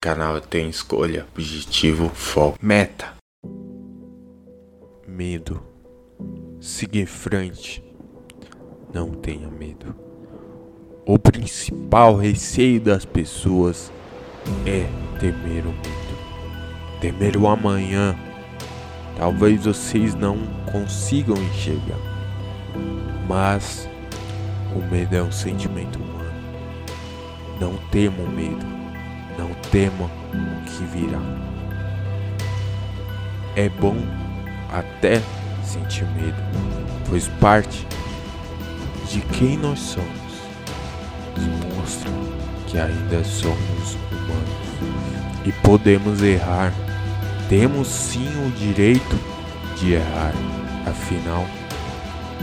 Canal tem escolha, objetivo, foco, meta. Medo. Siga em frente. Não tenha medo. O principal receio das pessoas é temer o medo. Temer o amanhã. Talvez vocês não consigam enxergar. Mas o medo é um sentimento humano. Não temam o medo. Não temam o que virá. É bom até sentir medo, pois parte de quem nós somos mostra que ainda somos humanos e podemos errar. Temos sim o direito de errar, afinal,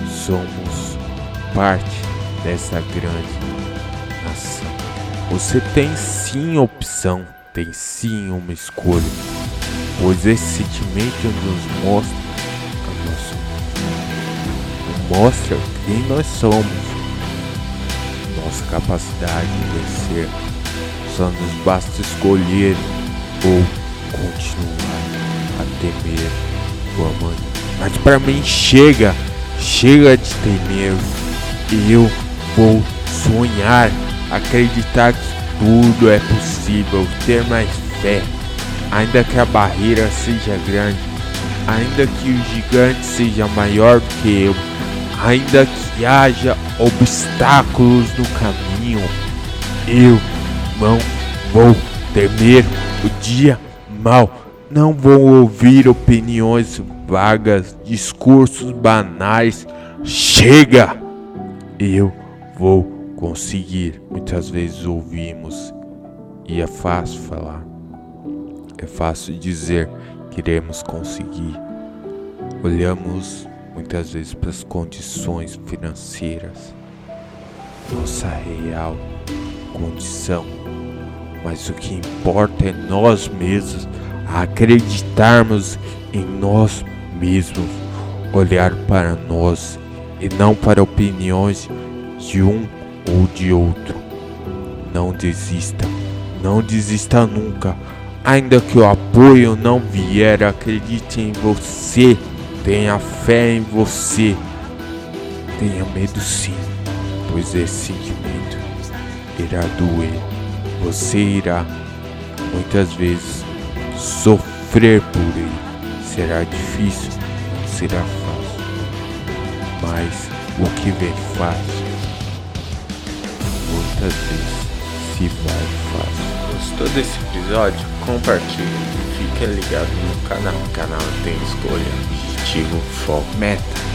somos parte dessa grande. Você tem sim opção, tem sim uma escolha, pois esse sentimento nos mostra nossa, mostra quem nós somos, nossa capacidade de vencer. Só nos basta escolher ou continuar a temer o amanhã. Mas para mim chega, chega de temer. Eu vou sonhar, acreditar que tudo é possível, ter mais fé, ainda que a barreira seja grande, ainda que o gigante seja maior que eu, ainda que haja obstáculos no caminho, eu não vou temer o dia mal. Não vou ouvir opiniões vagas, discursos banais. Chega! Eu vou conseguir. Muitas vezes ouvimos e é fácil falar. É fácil dizer que iremos conseguir. Olhamos muitas vezes para as condições financeiras, nossa real condição, mas o que importa é nós mesmos acreditarmos em nós mesmos, olhar para nós e não para opiniões de um ou de outro. Não desista, não desista nunca. Ainda que o apoio não vier, acredite em você. Tenha fé em você. Tenha medo sim, pois esse sentimento irá doer. Você irá, muitas vezes, sofrer por ele. Será difícil, será fácil. Mas o que vem fácil, muitas vezes se vai fácil. Gostou desse episódio? Compartilhe e fique ligado no canal. O canal tem escolha, objetivo, foco, meta.